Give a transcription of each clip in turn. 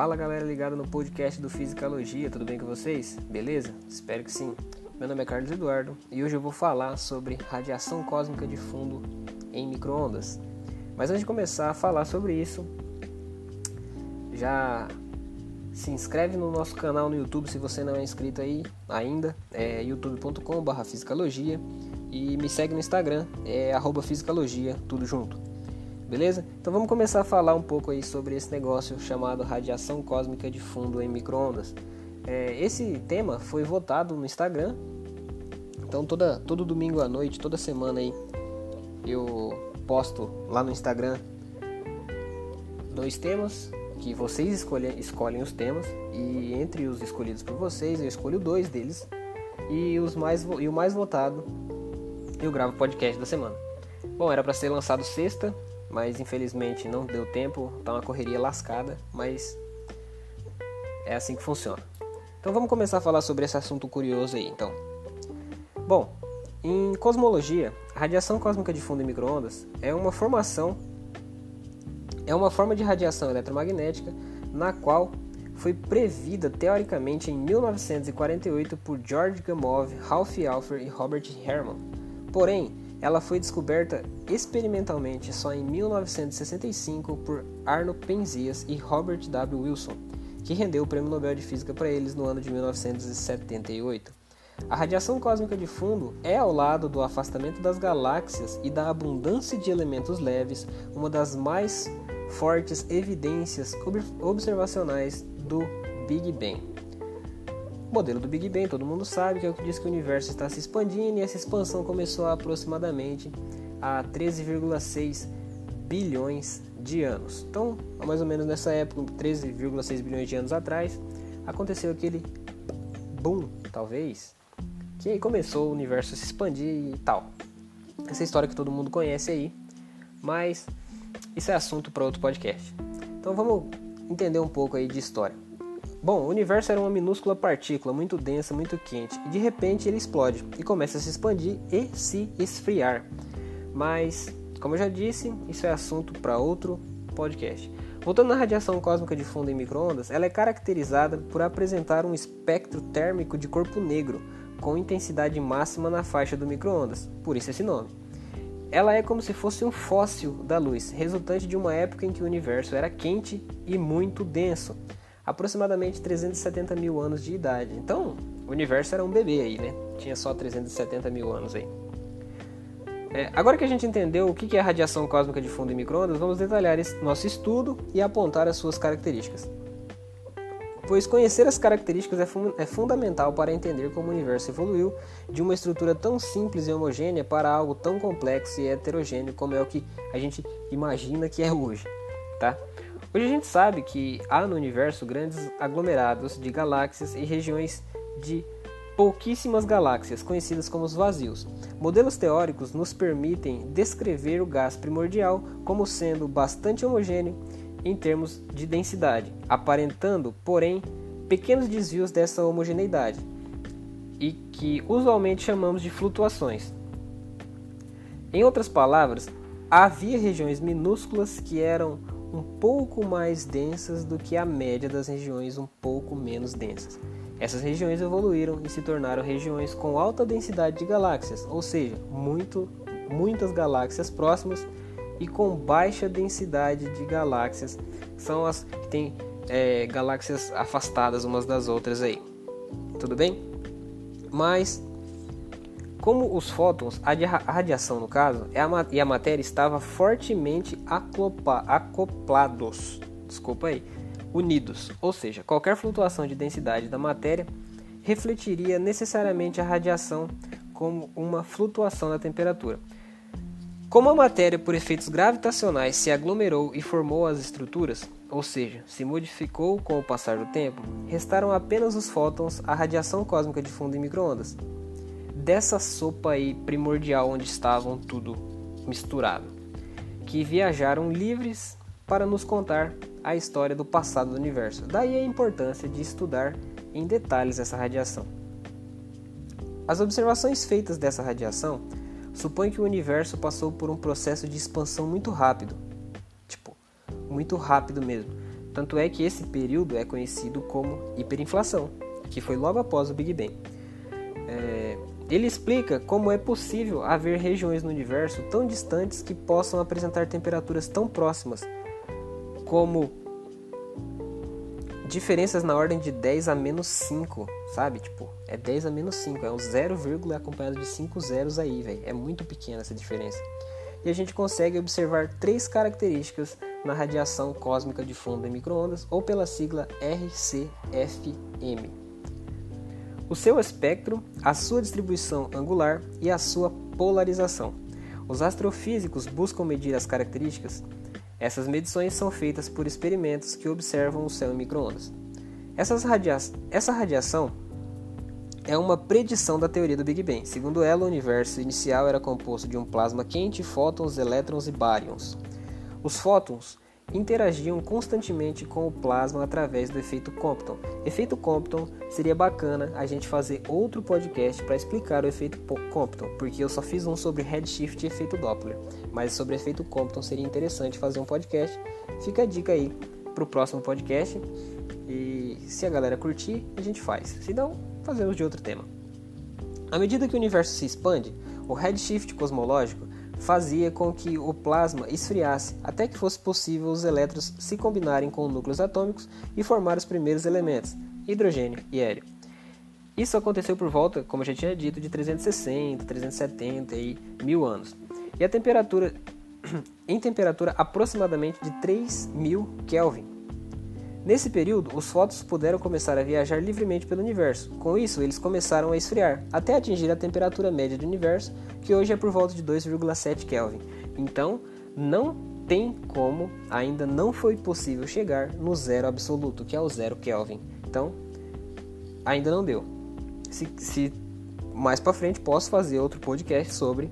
Fala galera ligada no podcast do Fisicalogia, tudo bem com vocês? Beleza? Espero que sim. Meu nome é Carlos Eduardo e hoje eu vou falar sobre radiação cósmica de fundo em microondas. Mas antes de começar a falar sobre isso, já se inscreve no nosso canal no YouTube se você não é inscrito aí ainda, é youtube.com/fisicalogia e me segue no Instagram, é @fisicalogia, tudo junto. Beleza? Então vamos começar a falar um pouco aí sobre esse negócio chamado radiação cósmica de fundo em microondas. É, esse tema foi votado no Instagram. Então toda, todo domingo à noite, toda semana aí, eu posto lá no Instagram dois temas que vocês escolhem, escolhem os temas e entre os escolhidos por vocês eu escolho dois deles e os mais e o mais votado eu gravo o podcast da semana. Bom, era para ser lançado sexta, mas infelizmente não deu tempo, tá uma correria lascada, mas é assim que funciona. Então vamos começar a falar sobre esse assunto curioso aí, então. Bom, em cosmologia, a radiação cósmica de fundo em microondas é uma formação é uma forma de radiação eletromagnética na qual foi previda teoricamente em 1948 por George Gamow, Ralph Alpher e Robert Herman. Porém, ela foi descoberta experimentalmente só em 1965 por Arno Penzias e Robert W. Wilson, que rendeu o Prêmio Nobel de Física para eles no ano de 1978. A radiação cósmica de fundo é, ao lado do afastamento das galáxias e da abundância de elementos leves, uma das mais fortes evidências observacionais do Big Bang. O modelo do Big Bang, todo mundo sabe, que é o que diz que o universo está se expandindo e essa expansão começou aproximadamente há 13,6 bilhões de anos. Então, mais ou menos nessa época, 13,6 bilhões de anos atrás, aconteceu aquele boom, talvez, que aí começou o universo a se expandir e tal. Essa história que todo mundo conhece aí, mas isso é assunto para outro podcast. Então vamos entender um pouco aí de história. Bom, o universo era uma minúscula partícula muito densa, muito quente, e de repente ele explode e começa a se expandir e se esfriar. Mas, como eu já disse, isso é assunto para outro podcast. Voltando na radiação cósmica de fundo em microondas, ela é caracterizada por apresentar um espectro térmico de corpo negro com intensidade máxima na faixa do microondas, por isso esse nome. Ela é como se fosse um fóssil da luz, resultante de uma época em que o universo era quente e muito denso aproximadamente 370 mil anos de idade. Então, o universo era um bebê aí, né? Tinha só 370 mil anos aí. É, agora que a gente entendeu o que é a radiação cósmica de fundo em microondas, vamos detalhar esse nosso estudo e apontar as suas características. Pois conhecer as características é, fun é fundamental para entender como o universo evoluiu de uma estrutura tão simples e homogênea para algo tão complexo e heterogêneo como é o que a gente imagina que é hoje, tá? Hoje a gente sabe que há no universo grandes aglomerados de galáxias e regiões de pouquíssimas galáxias, conhecidas como os vazios. Modelos teóricos nos permitem descrever o gás primordial como sendo bastante homogêneo em termos de densidade, aparentando, porém, pequenos desvios dessa homogeneidade, e que usualmente chamamos de flutuações. Em outras palavras, havia regiões minúsculas que eram um pouco mais densas do que a média das regiões um pouco menos densas. Essas regiões evoluíram e se tornaram regiões com alta densidade de galáxias, ou seja, muito, muitas galáxias próximas e com baixa densidade de galáxias. São as que têm é, galáxias afastadas umas das outras aí. Tudo bem? Mas como os fótons, a radiação no caso, e a matéria estava fortemente acoplados, desculpa aí, unidos, ou seja, qualquer flutuação de densidade da matéria refletiria necessariamente a radiação como uma flutuação da temperatura. Como a matéria, por efeitos gravitacionais, se aglomerou e formou as estruturas, ou seja, se modificou com o passar do tempo, restaram apenas os fótons, a radiação cósmica de fundo em microondas dessa sopa aí primordial onde estavam tudo misturado, que viajaram livres para nos contar a história do passado do universo. Daí a importância de estudar em detalhes essa radiação. As observações feitas dessa radiação supõem que o universo passou por um processo de expansão muito rápido, tipo, muito rápido mesmo, Tanto é que esse período é conhecido como hiperinflação, que foi logo após o Big Bang. É, ele explica como é possível haver regiões no universo tão distantes que possam apresentar temperaturas tão próximas, como diferenças na ordem de 10 a menos 5, sabe? Tipo, é 10 a menos 5, é um 0, acompanhado de 5 zeros aí, velho. É muito pequena essa diferença. E a gente consegue observar três características na radiação cósmica de fundo em microondas, ou pela sigla RCFM. O seu espectro, a sua distribuição angular e a sua polarização. Os astrofísicos buscam medir as características essas medições são feitas por experimentos que observam o céu em microondas. Radia essa radiação é uma predição da teoria do Big Bang. Segundo ela, o universo inicial era composto de um plasma quente, fótons, elétrons e baryons. Os fótons interagiam constantemente com o plasma através do efeito Compton. Efeito Compton seria bacana a gente fazer outro podcast para explicar o efeito Compton, porque eu só fiz um sobre redshift e efeito Doppler, mas sobre efeito Compton seria interessante fazer um podcast. Fica a dica aí para o próximo podcast e se a galera curtir, a gente faz. Se não, fazemos de outro tema. À medida que o universo se expande, o redshift cosmológico fazia com que o plasma esfriasse até que fosse possível os elétrons se combinarem com núcleos atômicos e formar os primeiros elementos, hidrogênio e hélio. Isso aconteceu por volta, como eu já tinha dito, de 360, 370 e mil anos. E a temperatura, em temperatura aproximadamente de 3000 Kelvin. Nesse período, os fótons puderam começar a viajar livremente pelo universo. Com isso, eles começaram a esfriar, até atingir a temperatura média do universo, que hoje é por volta de 2,7 Kelvin. Então, não tem como, ainda não foi possível chegar no zero absoluto, que é o zero Kelvin. Então, ainda não deu. Se, se mais para frente posso fazer outro podcast sobre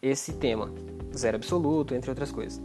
esse tema, zero absoluto, entre outras coisas.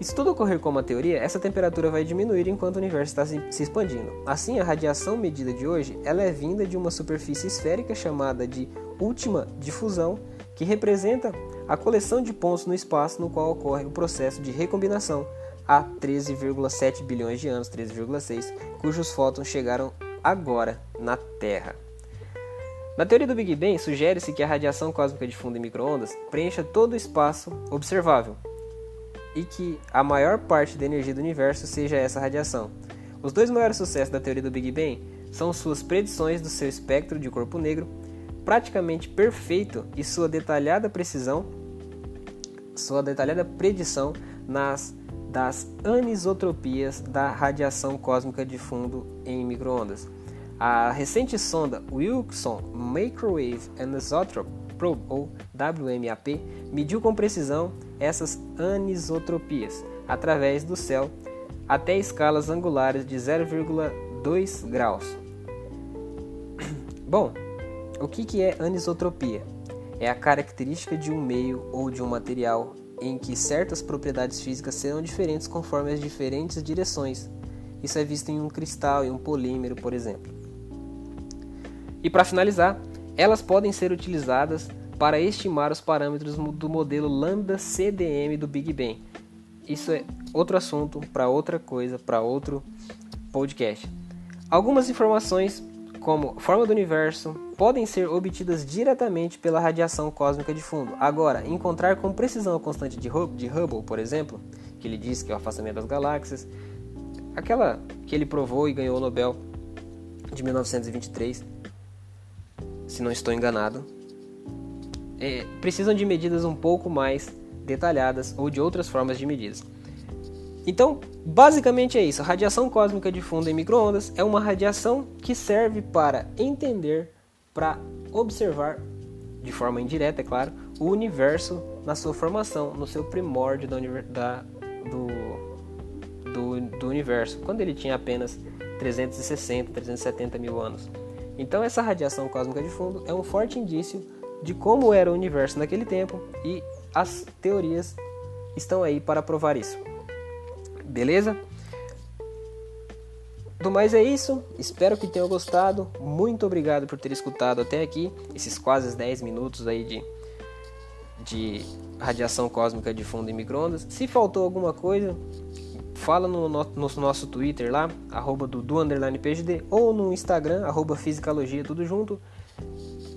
E se tudo ocorrer como a teoria, essa temperatura vai diminuir enquanto o universo está se expandindo. Assim, a radiação medida de hoje ela é vinda de uma superfície esférica chamada de última difusão, que representa a coleção de pontos no espaço no qual ocorre o processo de recombinação há 13,7 bilhões de anos, 13,6, cujos fótons chegaram agora na Terra. Na teoria do Big Bang, sugere-se que a radiação cósmica de fundo em microondas preencha todo o espaço observável, e que a maior parte da energia do universo seja essa radiação. Os dois maiores sucessos da teoria do Big Bang são suas predições do seu espectro de corpo negro, praticamente perfeito, e sua detalhada precisão, sua detalhada predição nas das anisotropias da radiação cósmica de fundo em microondas. A recente sonda Wilson Microwave Anisotrope Probe, ou WMAP, mediu com precisão essas anisotropias através do céu até escalas angulares de 0,2 graus. Bom, o que é anisotropia? É a característica de um meio ou de um material em que certas propriedades físicas serão diferentes conforme as diferentes direções. Isso é visto em um cristal e um polímero, por exemplo. E para finalizar, elas podem ser utilizadas para estimar os parâmetros do modelo lambda CDM do Big Bang. Isso é outro assunto para outra coisa, para outro podcast. Algumas informações, como forma do universo, podem ser obtidas diretamente pela radiação cósmica de fundo. Agora, encontrar com precisão a constante de Hubble, por exemplo, que ele diz que é o afastamento das galáxias, aquela que ele provou e ganhou o Nobel de 1923 se não estou enganado, é, precisam de medidas um pouco mais detalhadas ou de outras formas de medidas. Então, basicamente é isso. A radiação cósmica de fundo em microondas é uma radiação que serve para entender, para observar, de forma indireta, é claro, o universo na sua formação, no seu primórdio da, da, do, do, do universo, quando ele tinha apenas 360, 370 mil anos. Então, essa radiação cósmica de fundo é um forte indício de como era o universo naquele tempo e as teorias estão aí para provar isso. Beleza? Do mais é isso, espero que tenham gostado. Muito obrigado por ter escutado até aqui, esses quase 10 minutos aí de, de radiação cósmica de fundo em microondas. Se faltou alguma coisa, fala no, no, no nosso Twitter lá, arroba PGD, ou no Instagram, arroba Fisicalogia, tudo junto.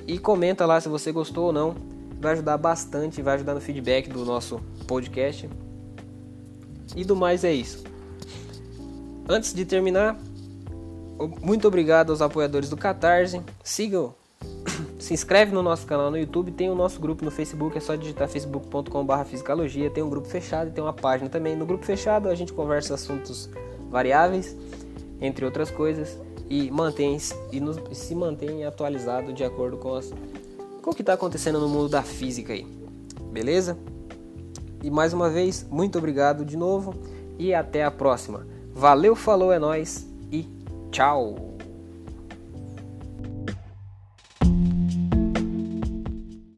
E comenta lá se você gostou ou não. Vai ajudar bastante, vai ajudar no feedback do nosso podcast. E do mais é isso. Antes de terminar, muito obrigado aos apoiadores do Catarse. Sigam, se inscreve no nosso canal no YouTube, tem o nosso grupo no Facebook, é só digitar facebook.com.br fisicalogia, tem um grupo fechado e tem uma página também. No grupo fechado a gente conversa assuntos variáveis, entre outras coisas, e mantém e, nos, se mantém atualizado de acordo com, as, com o que está acontecendo no mundo da física aí. Beleza? E mais uma vez, muito obrigado de novo e até a próxima. Valeu, falou, é nós e tchau!